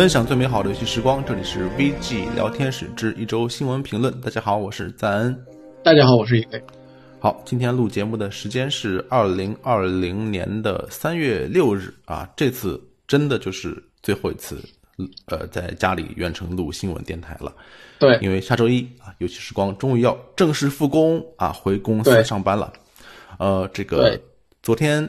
分享最美好的游戏时光，这里是 VG 聊天室之一周新闻评论。大家好，我是赞恩。大家好，我是一飞。好，今天录节目的时间是二零二零年的三月六日啊，这次真的就是最后一次，呃，在家里远程录新闻电台了。对，因为下周一啊，游戏时光终于要正式复工啊，回公司上班了。呃，这个昨天，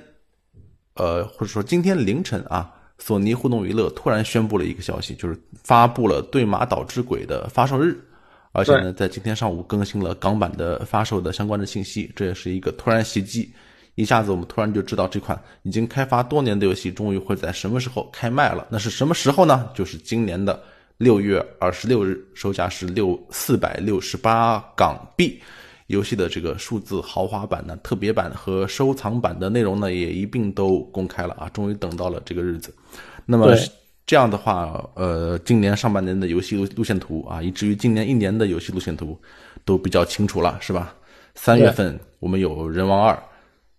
呃，或者说今天凌晨啊，索尼互动娱乐突然宣布了一个消息，就是发布了《对马岛之鬼》的发售日，而且呢，在今天上午更新了港版的发售的相关的信息。这也是一个突然袭击，一下子我们突然就知道这款已经开发多年的游戏终于会在什么时候开卖了。那是什么时候呢？就是今年的。六月二十六日，售价是六四百六十八港币。游戏的这个数字豪华版呢、特别版和收藏版的内容呢，也一并都公开了啊！终于等到了这个日子。那么这样的话，呃，今年上半年的游戏路路线图啊，以至于今年一年的游戏路线图都比较清楚了，是吧？三月份我们有《人王二》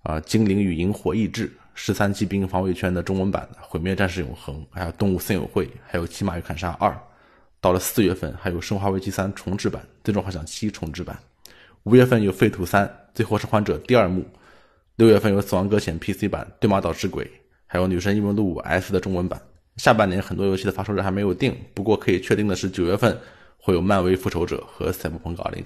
啊，《精灵与萤火意志》。十三骑兵防卫圈的中文版《毁灭战士永恒》，还有《动物森友会》，还有《骑马与砍杀二》。到了四月份，还有《生化危机三》重置版，《最终幻想七》重置版。五月份有《废土三：最后生还者》第二幕。六月份有《死亡搁浅》PC 版，《对马岛之鬼》，还有《女神异闻录五 S》的中文版。下半年很多游戏的发售日还没有定，不过可以确定的是，九月份会有《漫威复仇者》和《赛博朋克2077》。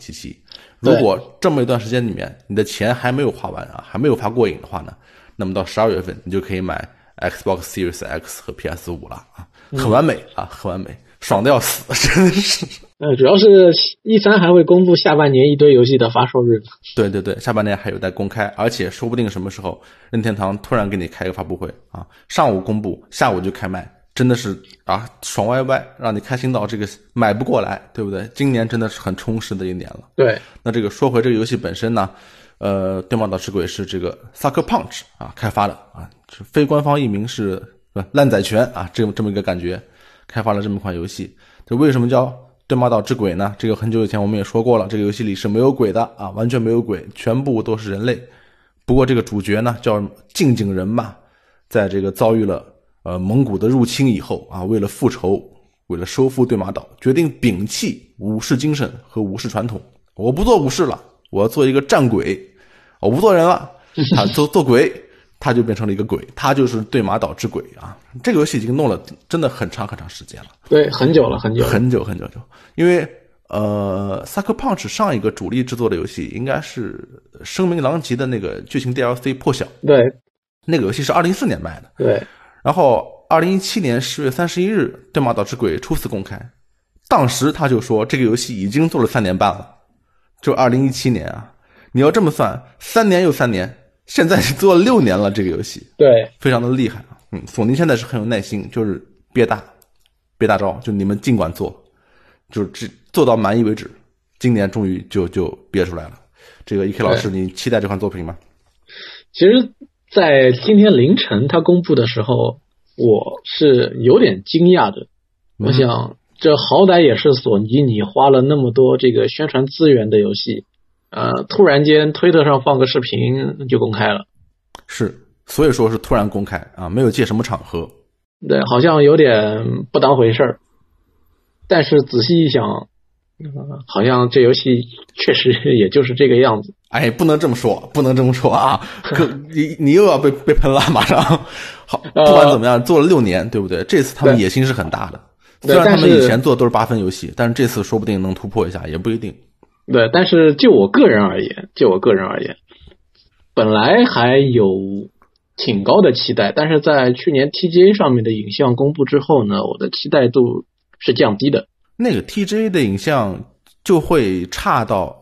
如果这么一段时间里面，你的钱还没有花完啊，还没有花过瘾的话呢，那么到十二月份，你就可以买 Xbox Series X 和 PS 五了啊，很完美啊，很完美。爽的要死，真的是。呃，主要是一三还会公布下半年一堆游戏的发售日。对对对，下半年还有待公开，而且说不定什么时候任天堂突然给你开个发布会啊，上午公布，下午就开卖，真的是啊，爽歪歪，让你开心到这个买不过来，对不对？今年真的是很充实的一年了。对，那这个说回这个游戏本身呢，呃，《对马岛之鬼》是这个 Sucker Punch 啊开发的啊，非官方译名是烂仔拳啊，这么这么一个感觉。开发了这么一款游戏，这为什么叫《对马岛之鬼》呢？这个很久以前我们也说过了，这个游戏里是没有鬼的啊，完全没有鬼，全部都是人类。不过这个主角呢，叫静静人嘛，在这个遭遇了呃蒙古的入侵以后啊，为了复仇，为了收复对马岛，决定摒弃武士精神和武士传统，我不做武士了，我要做一个战鬼，我不做人了，啊做做鬼。他就变成了一个鬼，他就是对马岛之鬼啊！这个游戏已经弄了真的很长很长时间了，对，很久了，很久，很久很久。久，因为呃，Sucker Punch 上一个主力制作的游戏应该是《声名狼藉》的那个剧情 DLC《破晓》，对，那个游戏是二零一四年卖的，对，然后二零一七年十月三十一日，《对马岛之鬼》初次公开，当时他就说这个游戏已经做了三年半了，就二零一七年啊，你要这么算，三年又三年。现在做了六年了，这个游戏对，非常的厉害啊。嗯，索尼现在是很有耐心，就是憋大，憋大招，就你们尽管做，就是只做到满意为止。今年终于就就憋出来了。这个 E K 老师，你期待这款作品吗？其实，在今天凌晨他公布的时候，我是有点惊讶的。我想，这好歹也是索尼，你花了那么多这个宣传资源的游戏。呃，突然间推特上放个视频就公开了，是，所以说是突然公开啊，没有借什么场合，对，好像有点不当回事儿。但是仔细一想，好像这游戏确实也就是这个样子。哎，不能这么说，不能这么说啊！可你你又要被被喷了，马上。好，不管怎么样，做了六年，对不对？这次他们野心是很大的，虽然他们以前做的都是八分游戏，但是这次说不定能突破一下，也不一定。对，但是就我个人而言，就我个人而言，本来还有挺高的期待，但是在去年 TGA 上面的影像公布之后呢，我的期待度是降低的。那个 TGA 的影像就会差到，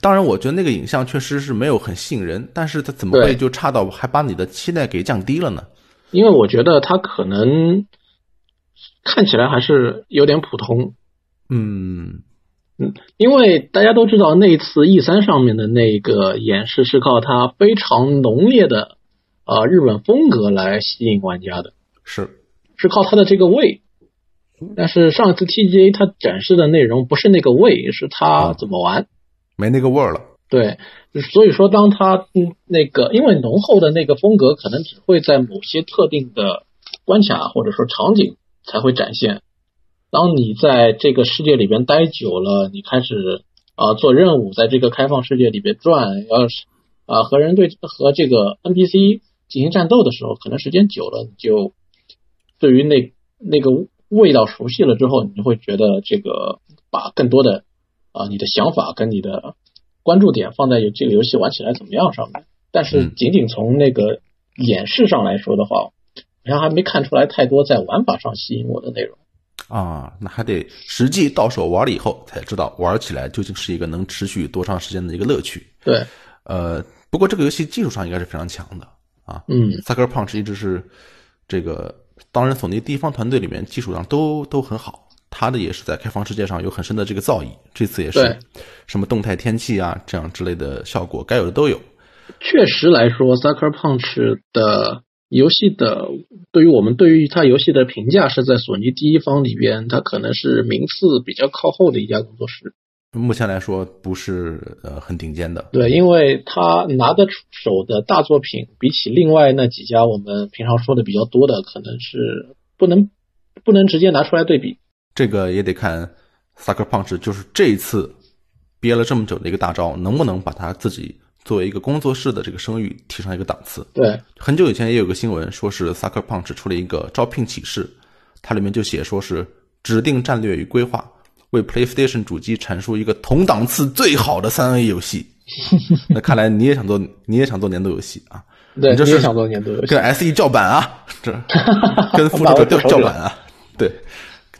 当然，我觉得那个影像确实是没有很吸引人，但是它怎么会就差到还把你的期待给降低了呢？因为我觉得它可能看起来还是有点普通。嗯。嗯，因为大家都知道，那次 E 三上面的那个演示是靠它非常浓烈的呃日本风格来吸引玩家的，是是靠它的这个味。但是上一次 TGA 它展示的内容不是那个味，是它怎么玩，没那个味儿了。对，所以说当它嗯那个因为浓厚的那个风格可能只会在某些特定的关卡或者说场景才会展现。当你在这个世界里边待久了，你开始啊做任务，在这个开放世界里边转，要是啊和人对和这个 NPC 进行战斗的时候，可能时间久了，你就对于那那个味道熟悉了之后，你就会觉得这个把更多的啊你的想法跟你的关注点放在有这个游戏玩起来怎么样上面。但是仅仅从那个演示上来说的话，好像还没看出来太多在玩法上吸引我的内容。啊，那还得实际到手玩了以后才知道玩起来究竟是一个能持续多长时间的一个乐趣。对，呃，不过这个游戏技术上应该是非常强的啊。嗯，Sucker Punch 一直是这个，当然索尼第一方团队里面技术上都都很好，他的也是在开放世界上有很深的这个造诣。这次也是什么动态天气啊这样之类的效果，该有的都有。确实来说，Sucker Punch 的。游戏的对于我们对于它游戏的评价是在索尼第一方里边，它可能是名次比较靠后的一家工作室。目前来说不是呃很顶尖的。对，因为他拿得出手的大作品，比起另外那几家我们平常说的比较多的，可能是不能不能直接拿出来对比。这个也得看 Sucker Punch，就是这一次憋了这么久的一个大招，能不能把他自己。作为一个工作室的这个声誉提上一个档次。对，很久以前也有个新闻，说是 Sucker Punch 出了一个招聘启事，它里面就写说是指定战略与规划，为 PlayStation 主机阐述一个同档次最好的三 A 游戏。那看来你也想做，你也想做年度游戏啊？对，你也想做年度游戏，跟 SE 叫板啊？这跟 复仇者叫叫板啊？对。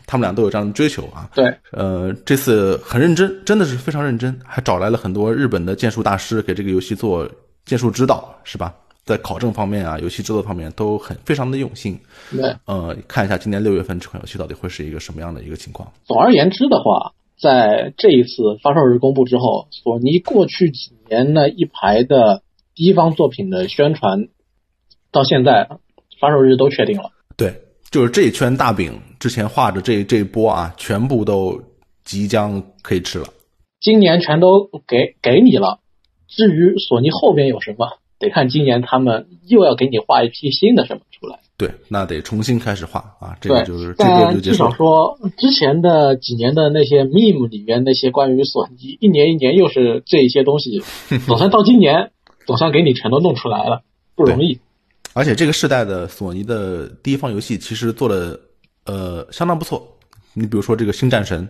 他们俩都有这样的追求啊。对，呃，这次很认真，真的是非常认真，还找来了很多日本的剑术大师给这个游戏做剑术指导，是吧？在考证方面啊，游戏制作方面都很非常的用心。对，呃，看一下今年六月份这款游戏到底会是一个什么样的一个情况。总而言之的话，在这一次发售日公布之后，索尼过去几年那一排的第一方作品的宣传，到现在发售日都确定了。对。就是这一圈大饼之前画的这这一波啊，全部都即将可以吃了。今年全都给给你了。至于索尼后边有什么，得看今年他们又要给你画一批新的什么出来。对，那得重新开始画啊。这个就是这个就结束。至少说之前的几年的那些 meme 里面那些关于索尼一年一年又是这一些东西，总算到今年总算给你全都弄出来了，不容易。而且这个时代的索尼的第一方游戏其实做的呃相当不错，你比如说这个《星战神》，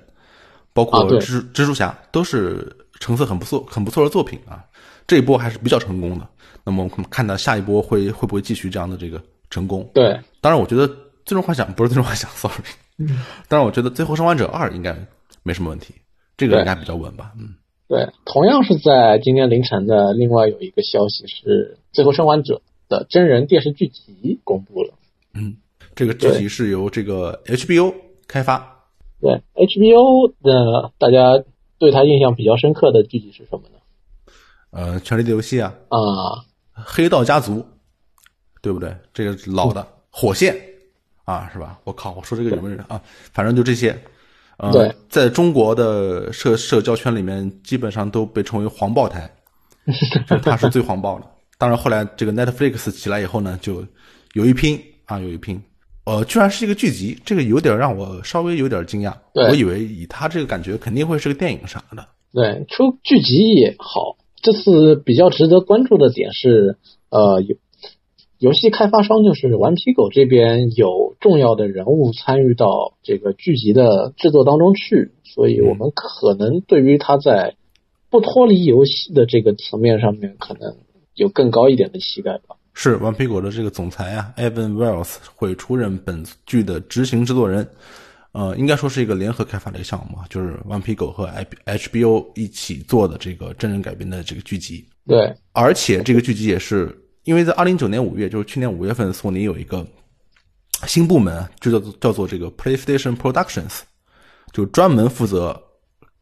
包括蜘蜘蛛侠，都是成色很不错、很不错的作品啊。这一波还是比较成功的。那么我们看到下一波会会不会继续这样的这个成功？对，当然我觉得《最终幻想》不是《最终幻想》，sorry。当然我觉得《最后生还者二》应该没什么问题，这个应该比较稳吧？嗯，对。同样是在今天凌晨的，另外有一个消息是《最后生还者》。的真人电视剧集公布了。嗯，这个剧集是由这个 HBO 开发。对 HBO 的，大家对他印象比较深刻的剧集是什么呢？呃，《权力的游戏》啊。啊。黑道家族，对不对？这个老的火线啊，是吧？我靠，我说这个有没有人啊？反正就这些。对，在中国的社社交圈里面，基本上都被称为黄暴台，他是最黄暴的。当然，后来这个 Netflix 起来以后呢，就有一拼啊，有一拼，呃，居然是一个剧集，这个有点让我稍微有点惊讶。我以为以他这个感觉，肯定会是个电影啥的。对，出剧集也好。这次比较值得关注的点是，呃，游游戏开发商就是顽皮狗这边有重要的人物参与到这个剧集的制作当中去，所以我们可能对于他在不脱离游戏的这个层面上面可能。有更高一点的期待吧。是顽皮狗的这个总裁啊，Evan Wells 会出任本剧的执行制作人。呃，应该说是一个联合开发的一个项目啊，就是顽皮狗和 HBO 一起做的这个真人改编的这个剧集。对，而且这个剧集也是因为在二零一九年五月，就是去年五月份，索尼有一个新部门，就叫做叫做这个 PlayStation Productions，就专门负责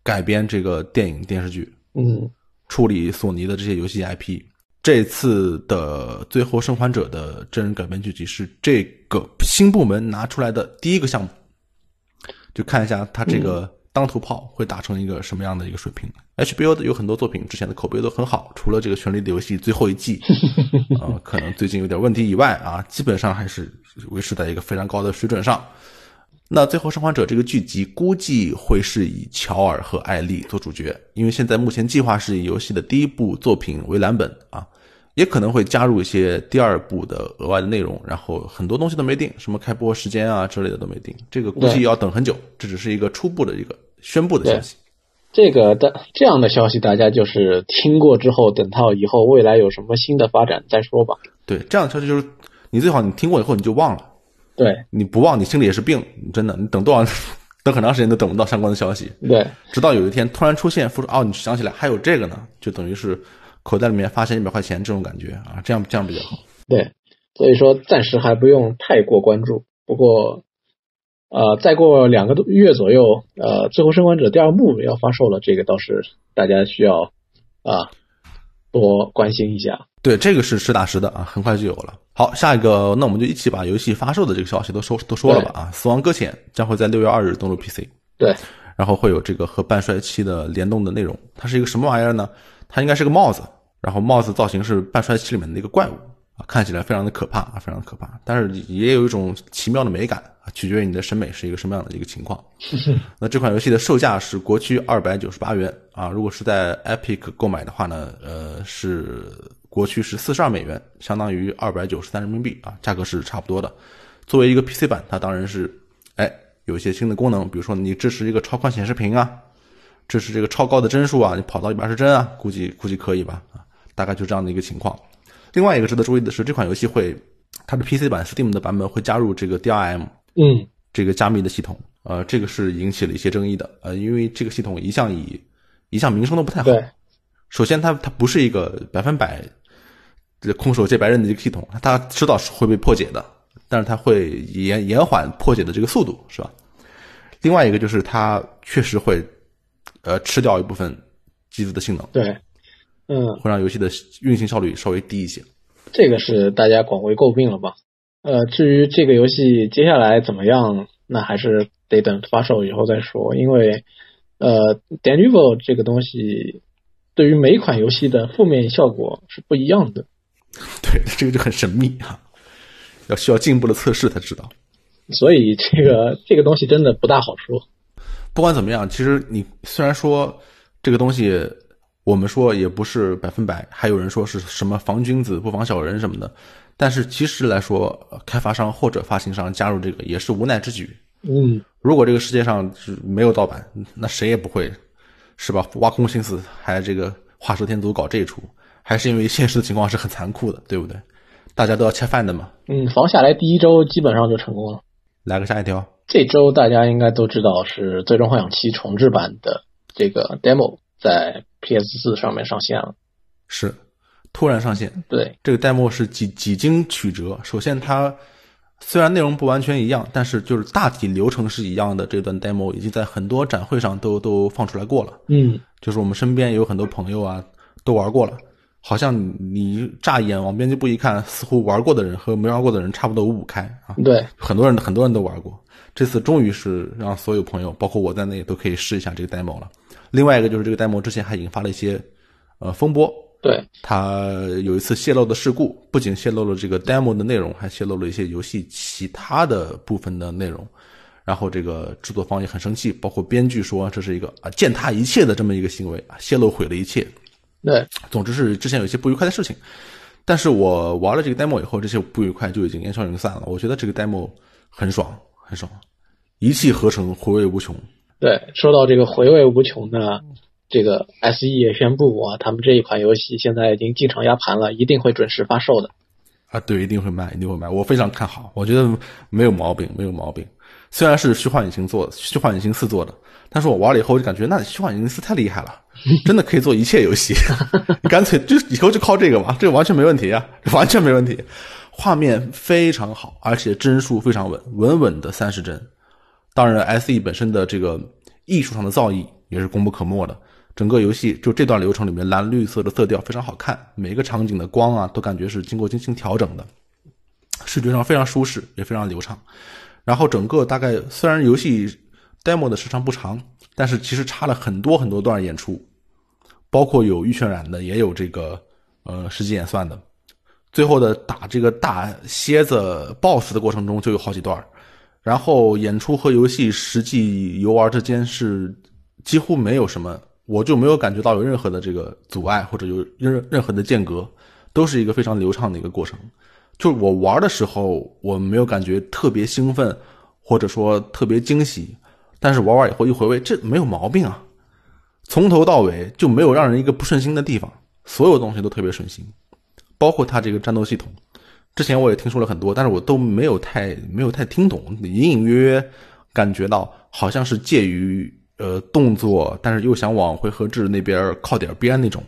改编这个电影电视剧，嗯，处理索尼的这些游戏 IP。这次的《最后生还者》的真人改编剧集是这个新部门拿出来的第一个项目，就看一下他这个当头炮会打成一个什么样的一个水平。HBO 的有很多作品之前的口碑都很好，除了这个《权力的游戏》最后一季，呃，可能最近有点问题以外啊，基本上还是维持在一个非常高的水准上。那《最后生还者》这个剧集估计会是以乔尔和艾丽做主角，因为现在目前计划是以游戏的第一部作品为蓝本啊，也可能会加入一些第二部的额外的内容，然后很多东西都没定，什么开播时间啊之类的都没定，这个估计要等很久。这只是一个初步的一个宣布的消息。这个的这样的消息，大家就是听过之后，等到以后未来有什么新的发展再说吧。对，这样的消息就是你最好你听过以后你就忘了。对，你不忘你心里也是病，真的。你等多少，等很长时间都等不到相关的消息。对，直到有一天突然出现，说哦，你想起来还有这个呢，就等于是口袋里面发现一百块钱这种感觉啊，这样这样比较好。对，所以说暂时还不用太过关注。不过。呃，再过两个多月左右，呃，《最后生还者》第二部要发售了，这个倒是大家需要啊多关心一下。对，这个是实打实的啊，很快就有了。好，下一个，那我们就一起把游戏发售的这个消息都说都说了吧啊，《死亡搁浅》将会在六月二日登陆 PC。对，然后会有这个和半衰期的联动的内容。它是一个什么玩意儿呢？它应该是个帽子，然后帽子造型是半衰期里面的一个怪物。啊，看起来非常的可怕啊，非常的可怕，但是也有一种奇妙的美感啊，取决于你的审美是一个什么样的一个情况。那这款游戏的售价是国区二百九十八元啊，如果是在 Epic 购买的话呢，呃，是国区是四十二美元，相当于二百九十三人民币啊，价格是差不多的。作为一个 PC 版，它当然是哎有一些新的功能，比如说你支持一个超宽显示屏啊，支持这个超高的帧数啊，你跑到一百二十帧啊，估计估计可以吧啊，大概就这样的一个情况。另外一个值得注意的是，这款游戏会它的 PC 版 Steam 的版本会加入这个 DRM，嗯，这个加密的系统，呃，这个是引起了一些争议的，呃，因为这个系统一向以一向名声都不太好。首先它它不是一个百分百这空手接白刃的一个系统，它迟早是会被破解的，但是它会延延缓破解的这个速度，是吧？另外一个就是它确实会呃吃掉一部分机子的性能。对。嗯，会让游戏的运行效率稍微低一些，这个是大家广为诟病了吧？呃，至于这个游戏接下来怎么样，那还是得等发售以后再说。因为，呃 d e n i v e 这个东西对于每款游戏的负面效果是不一样的。对，这个就很神秘啊，要需要进一步的测试才知道。所以这个这个东西真的不大好说。不管怎么样，其实你虽然说这个东西。我们说也不是百分百，还有人说是什么防君子不防小人什么的，但是其实来说，开发商或者发行商加入这个也是无奈之举。嗯，如果这个世界上是没有盗版，那谁也不会，是吧？挖空心思还这个画蛇添足搞这一出，还是因为现实的情况是很残酷的，对不对？大家都要吃饭的嘛。嗯，防下来第一周基本上就成功了。来个下一条，这周大家应该都知道是《最终幻想七》重置版的这个 demo。在 PS 四上面上线了，是突然上线。对，这个 demo 是几几经曲折。首先，它虽然内容不完全一样，但是就是大体流程是一样的。这段 demo 已经在很多展会上都都放出来过了。嗯，就是我们身边有很多朋友啊，都玩过了。好像你乍一眼往编辑部一看，似乎玩过的人和没玩过的人差不多五五开啊。对，很多人很多人都玩过。这次终于是让所有朋友，包括我在内，都可以试一下这个 demo 了。另外一个就是这个 demo 之前还引发了一些呃风波，对，它有一次泄露的事故，不仅泄露了这个 demo 的内容，还泄露了一些游戏其他的部分的内容，然后这个制作方也很生气，包括编剧说这是一个啊践踏一切的这么一个行为啊，泄露毁了一切，对，总之是之前有一些不愉快的事情，但是我玩了这个 demo 以后，这些不愉快就已经烟消云散了，我觉得这个 demo 很爽，很爽，一气呵成，回味无穷。对，说到这个回味无穷呢，这个 S E 也宣布啊，他们这一款游戏现在已经进场压盘了，一定会准时发售的。啊，对，一定会卖，一定会卖，我非常看好，我觉得没有毛病，没有毛病。虽然是虚幻引擎做的，虚幻引擎四做的，但是我玩了以后就感觉，那虚幻引擎四太厉害了，真的可以做一切游戏，干脆就以后就靠这个嘛，这个完全没问题啊，完全没问题。画面非常好，而且帧数非常稳，稳稳的三十帧。当然，S E 本身的这个艺术上的造诣也是功不可没的。整个游戏就这段流程里面，蓝绿色的色调非常好看，每个场景的光啊都感觉是经过精心调整的，视觉上非常舒适，也非常流畅。然后整个大概虽然游戏 demo 的时长不长，但是其实插了很多很多段演出，包括有预渲染的，也有这个呃实际演算的。最后的打这个大蝎子 BOSS 的过程中就有好几段然后演出和游戏实际游玩之间是几乎没有什么，我就没有感觉到有任何的这个阻碍或者有任任何的间隔，都是一个非常流畅的一个过程。就是我玩的时候，我没有感觉特别兴奋，或者说特别惊喜，但是玩完以后一回味，这没有毛病啊，从头到尾就没有让人一个不顺心的地方，所有东西都特别顺心，包括它这个战斗系统。之前我也听说了很多，但是我都没有太没有太听懂，隐隐约约感觉到好像是介于呃动作，但是又想往回合制那边靠点边那种。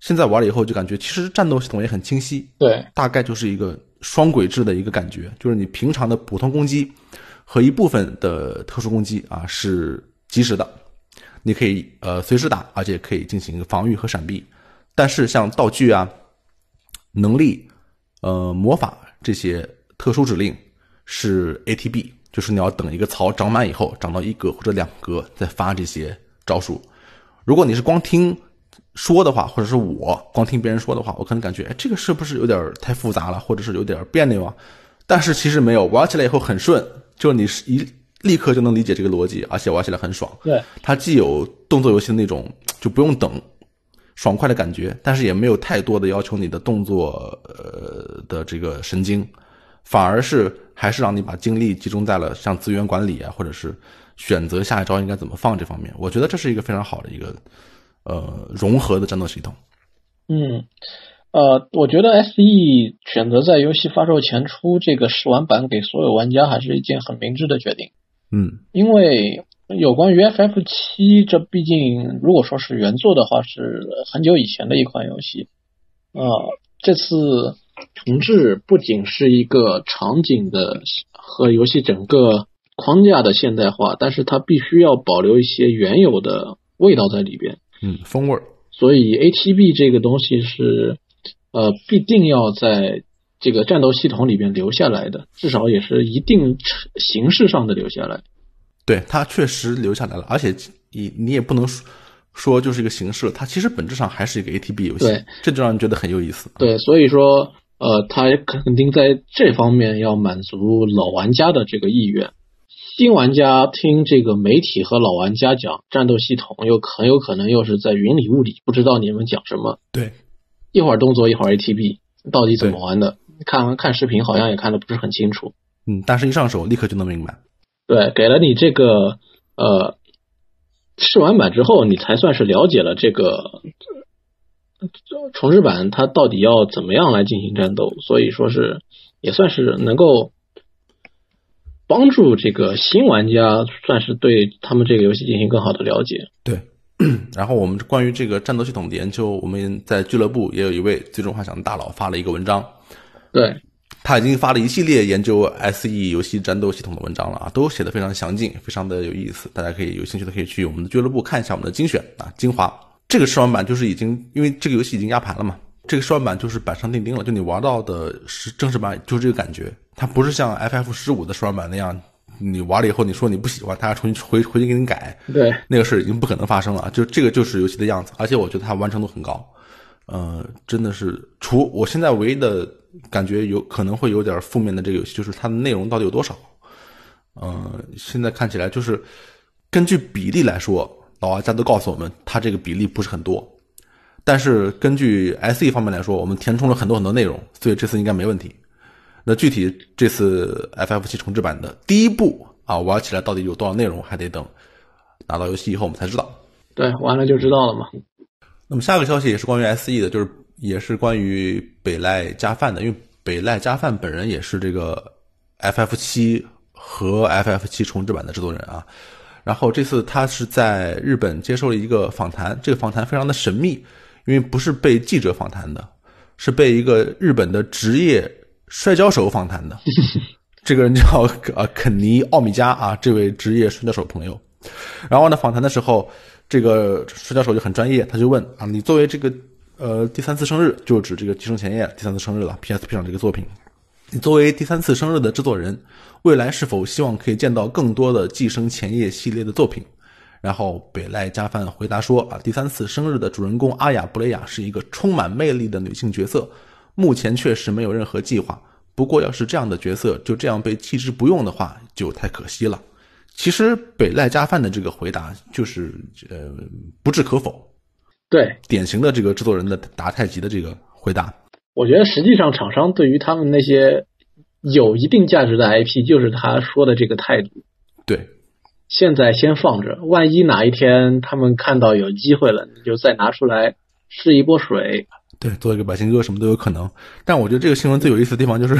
现在玩了以后就感觉，其实战斗系统也很清晰，对，大概就是一个双轨制的一个感觉，就是你平常的普通攻击和一部分的特殊攻击啊是及时的，你可以呃随时打，而且可以进行防御和闪避。但是像道具啊、能力。呃，魔法这些特殊指令是 ATB，就是你要等一个槽长满以后，长到一格或者两格再发这些招数。如果你是光听说的话，或者是我光听别人说的话，我可能感觉，哎，这个是不是有点太复杂了，或者是有点别扭啊？但是其实没有，玩起来以后很顺，就是你是一立刻就能理解这个逻辑，而且玩起来很爽。对，它既有动作游戏的那种，就不用等。爽快的感觉，但是也没有太多的要求你的动作呃的这个神经，反而是还是让你把精力集中在了像资源管理啊，或者是选择下一招应该怎么放这方面。我觉得这是一个非常好的一个呃融合的战斗系统。嗯，呃，我觉得 S E 选择在游戏发售前出这个试玩版给所有玩家，还是一件很明智的决定。嗯，因为。有关于 FF 七，这毕竟如果说是原作的话，是很久以前的一款游戏。啊，这次重置不仅是一个场景的和游戏整个框架的现代化，但是它必须要保留一些原有的味道在里边。嗯，风味儿。所以 ATB 这个东西是呃必定要在这个战斗系统里边留下来的，至少也是一定形式上的留下来。对它确实留下来了，而且你你也不能说说就是一个形式，它其实本质上还是一个 ATB 游戏，对，这就让人觉得很有意思。对，所以说呃，它肯定在这方面要满足老玩家的这个意愿。新玩家听这个媒体和老玩家讲战斗系统，又很有可能又是在云里雾里，不知道你们讲什么。对，一会儿动作，一会儿 ATB，到底怎么玩的？看看视频好像也看的不是很清楚。嗯，但是一上手立刻就能明白。对，给了你这个呃试玩版之后，你才算是了解了这个重置版它到底要怎么样来进行战斗，所以说是也算是能够帮助这个新玩家，算是对他们这个游戏进行更好的了解。对，然后我们关于这个战斗系统的研究，我们在俱乐部也有一位最终幻想的大佬发了一个文章。对。他已经发了一系列研究 SE 游戏战斗系统的文章了啊，都写的非常详尽，非常的有意思。大家可以有兴趣的可以去我们的俱乐部看一下我们的精选啊精华。这个试玩版就是已经因为这个游戏已经压盘了嘛，这个试玩版就是板上钉钉了，就你玩到的是正式版就是这个感觉。它不是像 FF 十五的试玩版那样，你玩了以后你说你不喜欢，它要重新回回去给你改，对，那个事已经不可能发生了。就这个就是游戏的样子，而且我觉得它完成度很高。呃，真的是除我现在唯一的感觉有可能会有点负面的这个游戏，就是它的内容到底有多少？呃，现在看起来就是根据比例来说，老玩家都告诉我们，它这个比例不是很多。但是根据 SE 方面来说，我们填充了很多很多内容，所以这次应该没问题。那具体这次 FF 七重置版的第一步啊，玩起来到底有多少内容，还得等拿到游戏以后我们才知道。对，完了就知道了嘛。那么下个消息也是关于 SE 的，就是也是关于北赖加范的，因为北赖加范本人也是这个 FF 七和 FF 七重置版的制作人啊。然后这次他是在日本接受了一个访谈，这个访谈非常的神秘，因为不是被记者访谈的，是被一个日本的职业摔跤手访谈的。这个人叫呃肯尼奥米加啊，这位职业摔跤手朋友。然后呢，访谈的时候。这个摔跤手就很专业，他就问啊，你作为这个呃第三次生日，就指这个《寄生前夜》第三次生日了，PSP 上这个作品，你作为第三次生日的制作人，未来是否希望可以见到更多的《寄生前夜》系列的作品？然后北赖加范回答说啊，第三次生日的主人公阿雅布雷亚是一个充满魅力的女性角色，目前确实没有任何计划，不过要是这样的角色就这样被弃之不用的话，就太可惜了。其实北赖加饭的这个回答就是呃不置可否，对，典型的这个制作人的达太极的这个回答。我觉得实际上厂商对于他们那些有一定价值的 IP，就是他说的这个态度。对，现在先放着，万一哪一天他们看到有机会了，你就再拿出来试一波水。对，做一个百姓哥什么都有可能。但我觉得这个新闻最有意思的地方就是，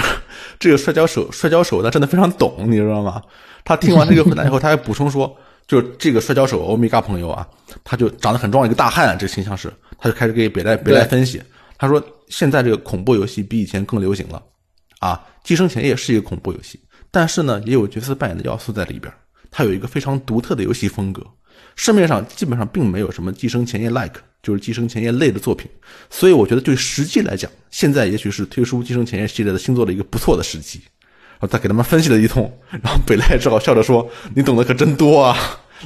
这个摔跤手摔跤手他真的非常懂，你知道吗？他听完这个回答以后，他还补充说，就这个摔跤手欧米伽朋友啊，他就长得很壮一个大汉，这个形象是，他就开始给北赖北赖分析。他说，现在这个恐怖游戏比以前更流行了，啊，寄生前夜是一个恐怖游戏，但是呢，也有角色扮演的要素在里边，它有一个非常独特的游戏风格。市面上基本上并没有什么寄生前夜 like，就是寄生前夜类的作品，所以我觉得对实际来讲，现在也许是推出寄生前夜系列的星座的一个不错的时机。然后再给他们分析了一通，然后北赖只好笑着说：“你懂得可真多啊！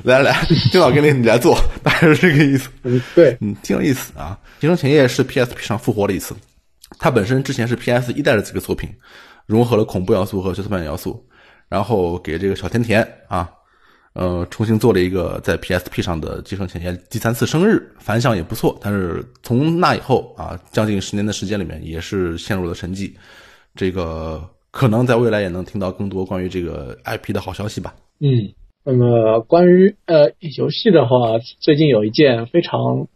来来来，电脑给你，你来做，大概是这个意思。”嗯，对，嗯，挺有意思啊。寄生前夜是 PSP 上复活了一次，它本身之前是 PS 一代的这个作品，融合了恐怖要素和角色扮演要素，然后给这个小甜甜啊。呃，重新做了一个在 PSP 上的《继承前夜》第三次生日，反响也不错。但是从那以后啊，将近十年的时间里面，也是陷入了沉寂。这个可能在未来也能听到更多关于这个 IP 的好消息吧。嗯，那么关于呃游戏的话，最近有一件非常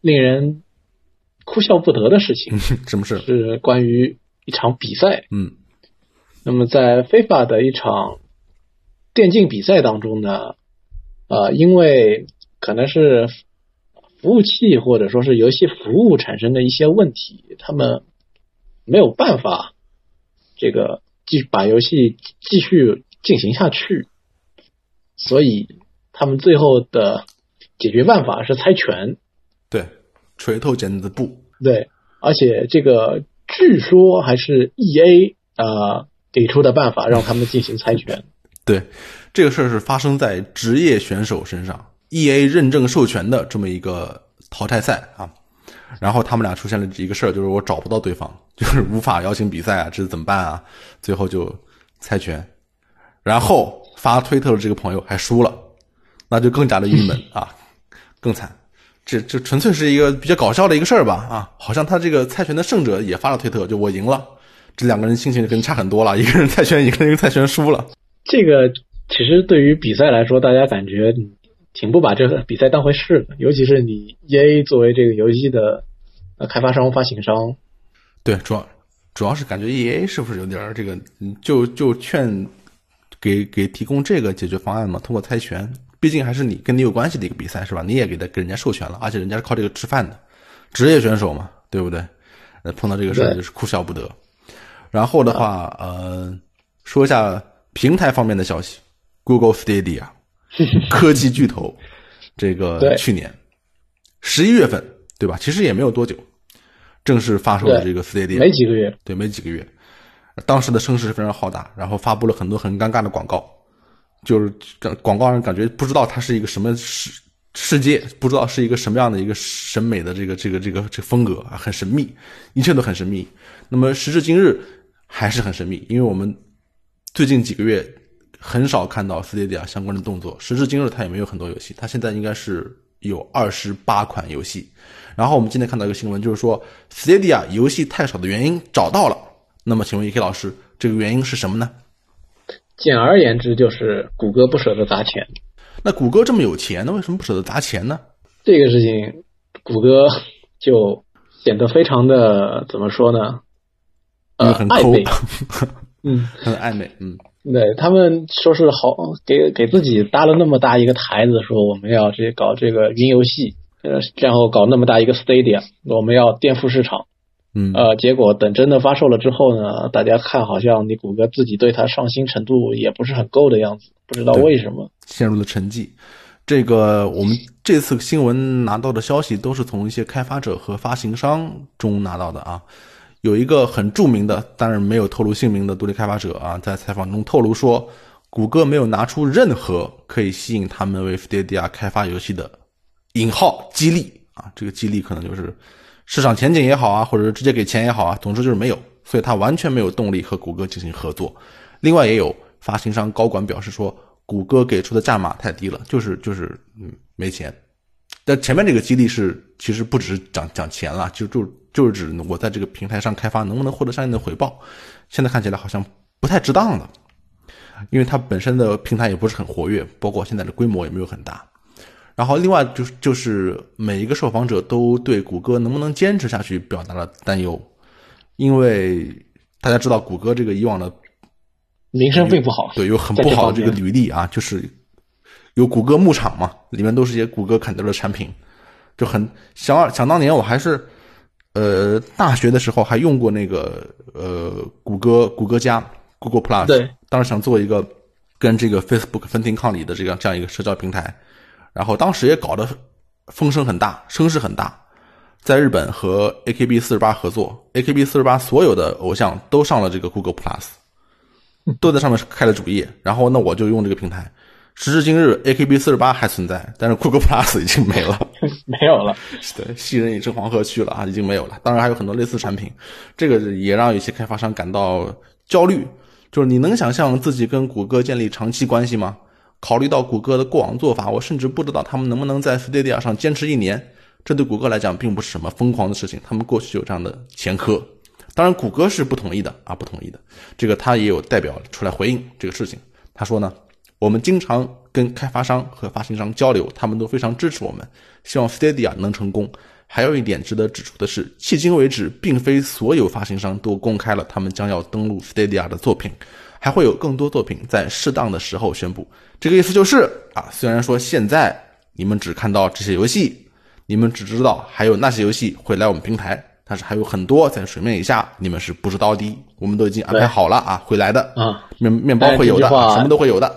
令人哭笑不得的事情。什么事？是关于一场比赛。嗯，那么在非法的一场。电竞比赛当中呢，呃，因为可能是服务器或者说是游戏服务产生的一些问题，他们没有办法这个继把游戏继续进行下去，所以他们最后的解决办法是猜拳。对，锤头剪子布。对，而且这个据说还是 E A 啊给出的办法，让他们进行猜拳。对，这个事儿是发生在职业选手身上，E A 认证授权的这么一个淘汰赛啊，然后他们俩出现了一个事儿，就是我找不到对方，就是无法邀请比赛啊，这是怎么办啊？最后就猜拳，然后发推特的这个朋友还输了，那就更加的郁闷 啊，更惨。这这纯粹是一个比较搞笑的一个事儿吧啊，好像他这个猜拳的胜者也发了推特，就我赢了，这两个人心情就跟差很多了，一个人猜拳，一个人猜拳输了。这个其实对于比赛来说，大家感觉挺不把这个比赛当回事的，尤其是你 E A 作为这个游戏的呃开发商、发行商。对，主要主要是感觉 E A 是不是有点这个，就就劝给给提供这个解决方案嘛？通过猜拳，毕竟还是你跟你有关系的一个比赛是吧？你也给他给人家授权了，而且人家是靠这个吃饭的职业选手嘛，对不对？呃，碰到这个事儿就是哭笑不得。然后的话，呃，说一下。平台方面的消息，Google Stadia，科技巨头，这个去年十一月份，对吧？其实也没有多久，正式发售的这个 Stadia，没几个月，对，没几个月。当时的声势非常浩大，然后发布了很多很尴尬的广告，就是广告上感觉不知道它是一个什么世世界，不知道是一个什么样的一个审美的这个这个这个这个风格啊，很神秘，一切都很神秘。那么时至今日还是很神秘，因为我们。最近几个月很少看到 Stadia 相关的动作，时至今日它也没有很多游戏，它现在应该是有二十八款游戏。然后我们今天看到一个新闻，就是说 Stadia 游戏太少的原因找到了。那么请问 E.K 老师，这个原因是什么呢？简而言之，就是谷歌不舍得砸钱。那谷歌这么有钱，那为什么不舍得砸钱呢？这个事情，谷歌就显得非常的怎么说呢？呃，很抠。嗯，很暧昧。嗯，对他们说是好给给自己搭了那么大一个台子，说我们要这搞这个云游戏，呃，然后搞那么大一个 Stadia，我们要颠覆市场。嗯，呃，结果等真的发售了之后呢，大家看好像你谷歌自己对它上心程度也不是很够的样子，不知道为什么陷入了沉寂。这个我们这次新闻拿到的消息都是从一些开发者和发行商中拿到的啊。有一个很著名的，但是没有透露姓名的独立开发者啊，在采访中透露说，谷歌没有拿出任何可以吸引他们为 Stadia 开发游戏的引号激励啊，这个激励可能就是市场前景也好啊，或者是直接给钱也好啊，总之就是没有。所以他完全没有动力和谷歌进行合作。另外，也有发行商高管表示说，谷歌给出的价码太低了，就是就是嗯没钱。但前面这个激励是其实不只是讲讲钱了，就就就是指我在这个平台上开发能不能获得相应的回报。现在看起来好像不太值当了，因为它本身的平台也不是很活跃，包括现在的规模也没有很大。然后另外就是就是每一个受访者都对谷歌能不能坚持下去表达了担忧，因为大家知道谷歌这个以往的名声并不好，对，有很不好的这个履历啊，就是有谷歌牧场嘛，里面都是些谷歌砍掉的产品，就很想想当年我还是呃大学的时候还用过那个呃谷歌谷歌加 Google Plus，对，当时想做一个跟这个 Facebook 分庭抗礼的这样这样一个社交平台。然后当时也搞得风声很大，声势很大，在日本和 AKB 四十八合作，AKB 四十八所有的偶像都上了这个 Google Plus，都在上面开了主页。然后那我就用这个平台。时至今日，AKB 四十八还存在，但是 Google Plus 已经没了，没有了。对，西人已乘黄河去了啊，已经没有了。当然还有很多类似产品，这个也让有些开发商感到焦虑。就是你能想象自己跟谷歌建立长期关系吗？考虑到谷歌的过往做法，我甚至不知道他们能不能在 Stadia 上坚持一年。这对谷歌来讲并不是什么疯狂的事情，他们过去有这样的前科。当然，谷歌是不同意的啊，不同意的。这个他也有代表出来回应这个事情。他说呢，我们经常跟开发商和发行商交流，他们都非常支持我们，希望 Stadia 能成功。还有一点值得指出的是，迄今为止，并非所有发行商都公开了他们将要登陆 Stadia 的作品。还会有更多作品在适当的时候宣布，这个意思就是啊，虽然说现在你们只看到这些游戏，你们只知道还有那些游戏会来我们平台，但是还有很多在水面以下你们是不知道的，我们都已经安排好了啊，会来的啊，面面包会有的，什么都会有的，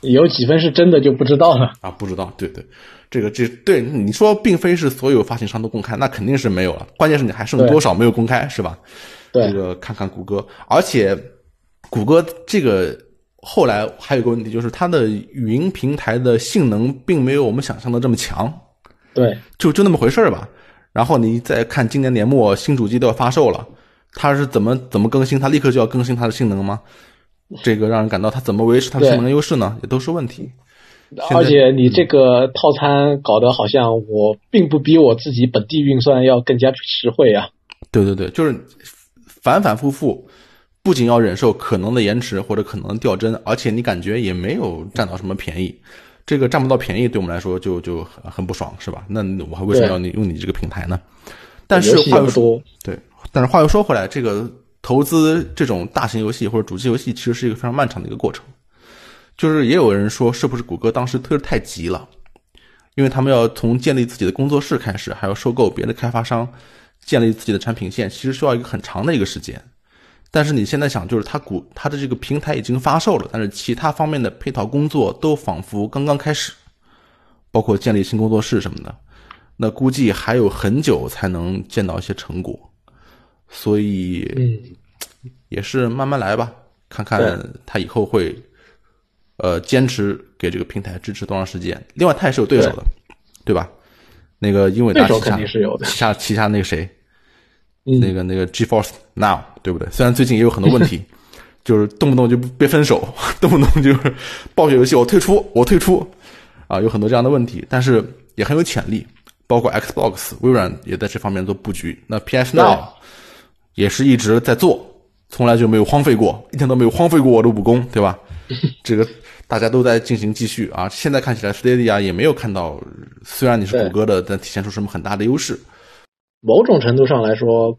有几分是真的就不知道了啊，不知道，对对，这个这对你说并非是所有发行商都公开，那肯定是没有了，关键是你还剩多少没有公开是吧？对，这个看看谷歌，而且。谷歌这个后来还有个问题，就是它的云平台的性能并没有我们想象的这么强。对，就就那么回事儿吧。然后你再看今年年末新主机都要发售了，它是怎么怎么更新？它立刻就要更新它的性能吗？这个让人感到他怎么维持他的性能优势呢？也都是问题。而且你这个套餐搞得好像我并不比我自己本地运算要更加实惠啊。对对对，就是反反复复。不仅要忍受可能的延迟或者可能的掉帧，而且你感觉也没有占到什么便宜。这个占不到便宜，对我们来说就就很不爽，是吧？那我还为什么要你用你这个平台呢？但是话又 说，对，但是话又说回来，这个投资这种大型游戏或者主机游戏，其实是一个非常漫长的一个过程。就是也有人说，是不是谷歌当时推的太急了？因为他们要从建立自己的工作室开始，还要收购别的开发商，建立自己的产品线，其实需要一个很长的一个时间。但是你现在想，就是它股它的这个平台已经发售了，但是其他方面的配套工作都仿佛刚刚开始，包括建立新工作室什么的，那估计还有很久才能见到一些成果，所以嗯，也是慢慢来吧，看看他以后会呃坚持给这个平台支持多长时间。另外，他也是有对手的，对吧？那个英伟达旗下旗下旗下那个谁？那个那个 GeForce Now 对不对？虽然最近也有很多问题，就是动不动就被分手，动不动就是暴雪游戏我退出，我退出，啊，有很多这样的问题，但是也很有潜力。包括 Xbox、微软也在这方面做布局。那 PS Now 也是一直在做，从来就没有荒废过，一天都没有荒废过我的武功，对吧？这个大家都在进行继续啊。现在看起来，Stadia 也没有看到，虽然你是谷歌的，但体现出什么很大的优势。某种程度上来说，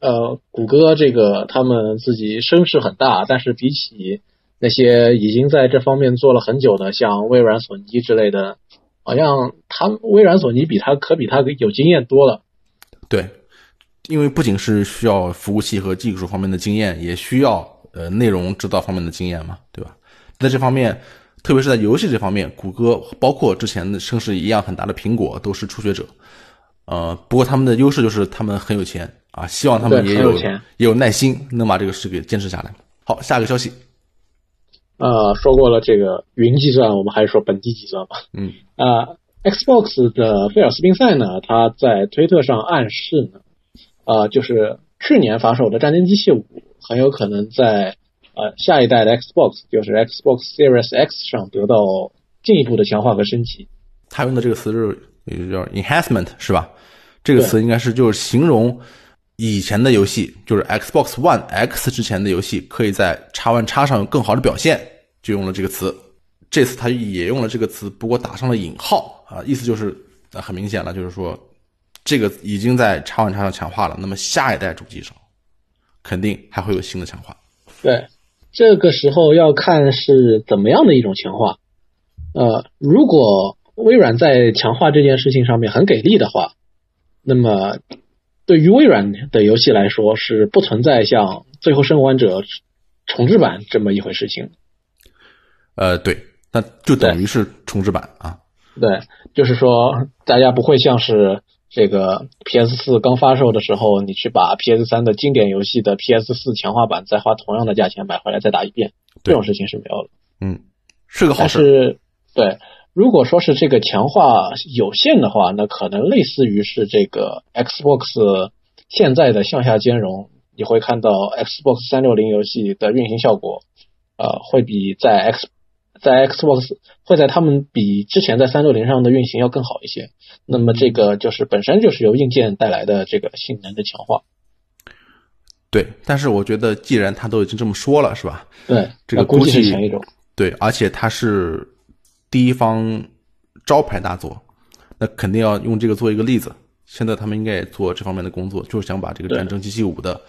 呃，谷歌这个他们自己声势很大，但是比起那些已经在这方面做了很久的，像微软、索尼之类的，好像他微软、索尼比他可比他有经验多了。对，因为不仅是需要服务器和技术方面的经验，也需要呃内容制造方面的经验嘛，对吧？在这方面，特别是在游戏这方面，谷歌包括之前的声势一样很大的苹果都是初学者。呃，不过他们的优势就是他们很有钱啊，希望他们也有钱也有耐心，能把这个事给坚持下来。好，下一个消息。呃，说过了这个云计算，我们还是说本地计算吧。嗯。啊，Xbox 的菲尔斯宾塞呢，他在推特上暗示呢，呃，就是去年发售的《战争机器五》很有可能在呃下一代的 Xbox，就是 Xbox Series X 上得到进一步的强化和升级。他用的这个词是也叫 enhancement 是吧？这个词应该是就是形容以前的游戏，就是 Xbox One X 之前的游戏，可以在 X One X 上有更好的表现，就用了这个词。这次他也用了这个词，不过打上了引号啊，意思就是很明显了，就是说这个已经在 X One X 上强化了，那么下一代主机上肯定还会有新的强化。对，这个时候要看是怎么样的一种强化。呃，如果微软在强化这件事情上面很给力的话，那么对于微软的游戏来说是不存在像《最后生还者》重置版这么一回事情。呃，对。那就等于是重置版啊，对，就是说大家不会像是这个 PS 四刚发售的时候，你去把 PS 三的经典游戏的 PS 四强化版再花同样的价钱买回来再打一遍，这种事情是没有的。嗯，是个好事。对，如果说是这个强化有限的话，那可能类似于是这个 Xbox 现在的向下兼容，你会看到 Xbox 三六零游戏的运行效果，呃，会比在 X。在 Xbox 会在他们比之前在三六零上的运行要更好一些，那么这个就是本身就是由硬件带来的这个性能的强化。对，但是我觉得既然他都已经这么说了，是吧？对，这个估计是前一种。对，而且他是第一方招牌大作，那肯定要用这个做一个例子。现在他们应该也做这方面的工作，就是想把这个战争机器五的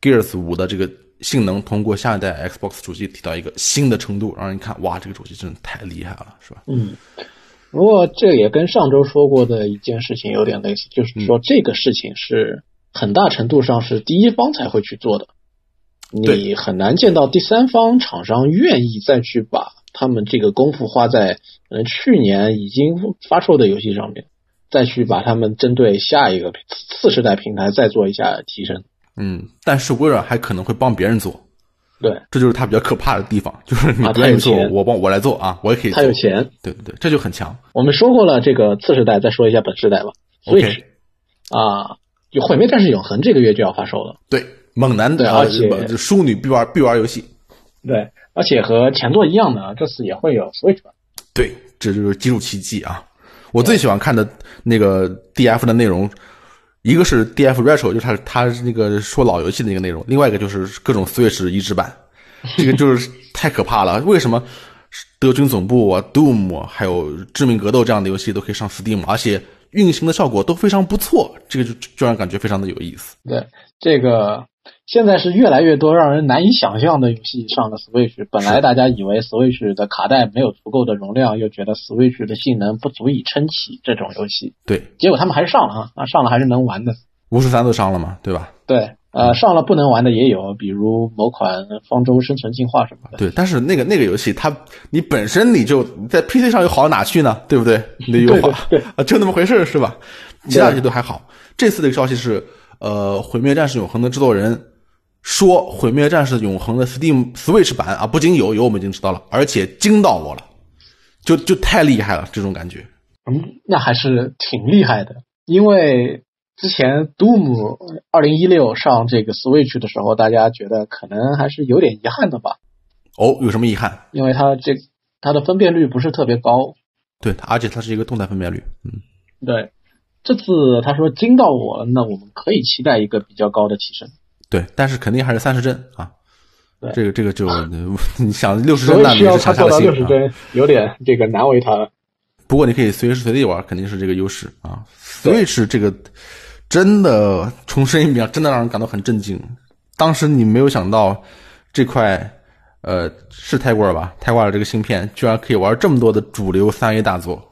Gears 五的这个。性能通过下一代 Xbox 主机提到一个新的程度，让人看哇，这个主机真的太厉害了，是吧？嗯。不过这也跟上周说过的一件事情有点类似，就是说这个事情是很大程度上是第一方才会去做的，你很难见到第三方厂商愿意再去把他们这个功夫花在嗯去年已经发售的游戏上面，再去把他们针对下一个次世代平台再做一下提升。嗯，但是微软还可能会帮别人做，对，这就是他比较可怕的地方，就是你不愿意做，我帮我来做啊，我也可以。他有钱，对对对，这就很强。我们说过了这个次世代，再说一下本世代吧。Switch 啊，有《毁灭战士永恒》这个月就要发售了。对，猛男的，而且淑女必玩必玩游戏。对，而且和前作一样的，这次也会有 Switch 版。对，这就是技术奇迹啊！我最喜欢看的那个 DF 的内容。一个是 D F Retro，就是他他那个说老游戏的那个内容；另外一个就是各种 Switch 移植版，这个就是 太可怕了。为什么德军总部啊、Doom 还有致命格斗这样的游戏都可以上 Steam，而且运行的效果都非常不错？这个就就让人感觉非常的有意思。对，这个。现在是越来越多让人难以想象的游戏上了 Switch。本来大家以为 Switch 的卡带没有足够的容量，又觉得 Switch 的性能不足以撑起这种游戏。对，结果他们还是上了啊，那上了还是能玩的。巫师三都上了嘛，对吧？对，呃，上了不能玩的也有，比如某款方舟生存进化什么的。对，但是那个那个游戏，它你本身你就在 PC 上又好到哪去呢？对不对？你的优化啊，就那么回事是吧？其他游戏都还好。这次的消息是，呃，毁灭战士永恒的制作人。说《毁灭战士永恒》的 Steam Switch 版啊，不仅有有我们已经知道了，而且惊到我了，就就太厉害了，这种感觉。嗯，那还是挺厉害的，因为之前 Doom 二零一六上这个 Switch 的时候，大家觉得可能还是有点遗憾的吧？哦，有什么遗憾？因为它这它的分辨率不是特别高。对，而且它是一个动态分辨率。嗯，对，这次他说惊到我了，那我们可以期待一个比较高的提升。对，但是肯定还是三十帧啊。对，这个这个就 你想六十帧那你是差到六十帧，有点这个难为他了。不过你可以随时随地玩，肯定是这个优势啊。Switch 这个真的重申一遍，真的让人感到很震惊。当时你没有想到这块呃是泰国尔吧？泰国尔这个芯片居然可以玩这么多的主流三 A 大作。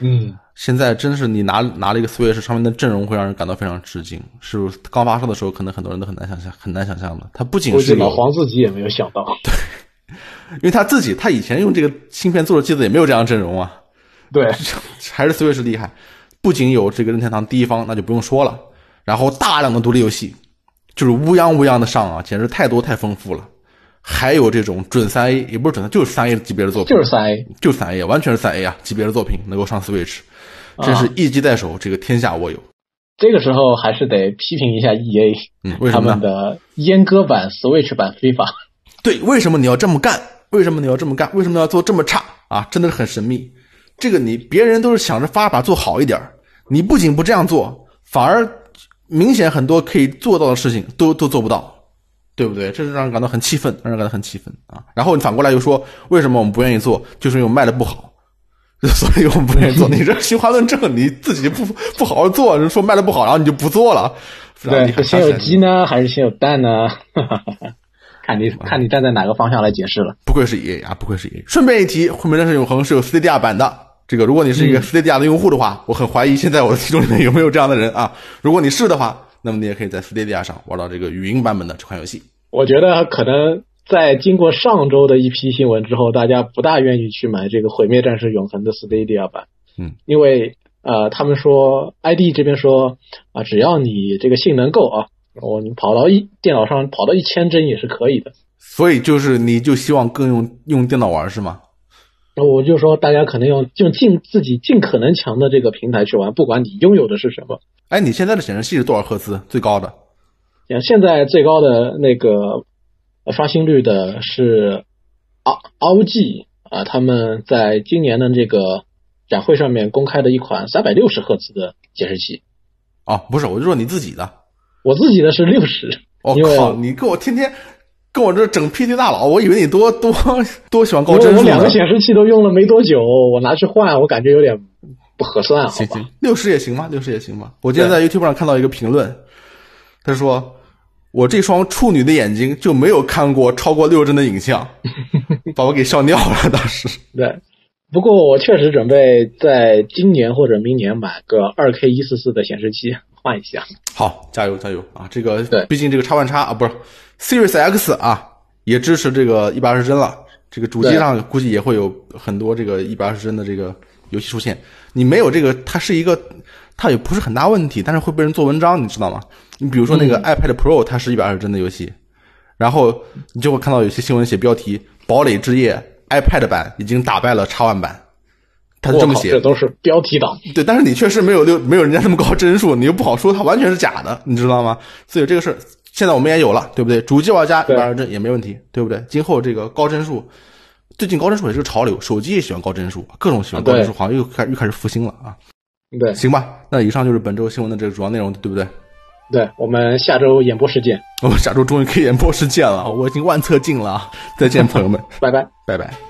嗯。现在真是你拿拿了一个 Switch 上面的阵容，会让人感到非常吃惊。是不是刚发售的时候，可能很多人都很难想象，很难想象的。它不仅是老黄自己也没有想到，对，因为他自己他以前用这个芯片做的机子也没有这样阵容啊。对，还是 Switch 厉害。不仅有这个任天堂第一方，那就不用说了。然后大量的独立游戏，就是乌泱乌泱的上啊，简直太多太丰富了。还有这种准三 A，也不是准，就是三 A 级别的作品，就是三 A，就三 A，完全是三 A 啊级别的作品能够上 Switch。真是一机在手，这个天下我有。这个时候还是得批评一下 E A，嗯，为他们的阉割版 Switch 版非法。对，为什么你要这么干？为什么你要这么干？为什么要做这么差啊？真的是很神秘。这个你别人都是想着法把做好一点你不仅不这样做，反而明显很多可以做到的事情都都做不到，对不对？这是让人感到很气愤，让人感到很气愤啊。然后你反过来又说，为什么我们不愿意做？就是因为卖的不好。所以我们不愿意做，你这循环论证，你自己不不好好做，人说卖的不好，然后你就不做了。对，是先有鸡呢，还是先有蛋呢？看你看你站在哪个方向来解释了。不愧是 EA 啊，不愧是 EA。顺便一提，《毁灭战士永恒》是有 Stadia 版的。这个，如果你是一个 Stadia 的用户的话，我很怀疑现在我的听众里面有没有这样的人啊。如果你是的话，那么你也可以在 Stadia 上玩到这个语音版本的这款游戏。我觉得可能。在经过上周的一批新闻之后，大家不大愿意去买这个《毁灭战士永恒》的 Stadia 版，嗯，因为呃，他们说 ID 这边说啊，只要你这个性能够啊，我你跑到一电脑上跑到一千帧也是可以的。所以就是你就希望更用用电脑玩是吗？那我就说大家可能用用尽自己尽可能强的这个平台去玩，不管你拥有的是什么。哎，你现在的显示器是多少赫兹最高的？现在最高的那个。刷新率的是 R G 啊，他们在今年的这个展会上面公开的一款三百六十赫兹的显示器。哦，不是，我就说你自己的。我自己的是六十。我靠，你跟我天天跟我这整 P T 大佬，我以为你多多多喜欢高帧数。我两个显示器都用了没多久，我拿去换，我感觉有点不合算。行行，六十也行吗？六十也行吗？我今天在 YouTube 上看到一个评论，他说。我这双处女的眼睛就没有看过超过六帧的影像，把我给笑尿了。当时 对，不过我确实准备在今年或者明年买个二 K 一四四的显示器换一下。好，加油加油啊！这个对，毕竟这个叉 One 叉啊，不是 Series X 啊，也支持这个一百二十帧了。这个主机上估计也会有很多这个一百二十帧的这个游戏出现。你没有这个，它是一个。它也不是很大问题，但是会被人做文章，你知道吗？你比如说那个 iPad Pro，它是一百二十帧的游戏，然后你就会看到有些新闻写标题《堡垒之夜》iPad 版已经打败了叉 One 版，它是这么写。这都是标题党。对，但是你确实没有六没有人家那么高帧数，你又不好说它完全是假的，你知道吗？所以这个事儿现在我们也有了，对不对？主机玩家一百二十帧也没问题，对不对？今后这个高帧数，最近高帧数也是个潮流，手机也喜欢高帧数，各种喜欢高帧数，好像又开又开始复兴了啊。对，行吧，那以上就是本周新闻的这个主要内容，对不对？对，我们下周演播室见，我们下周终于可以演播室见了，我已经万策尽了，再见，朋友们，拜拜，拜拜。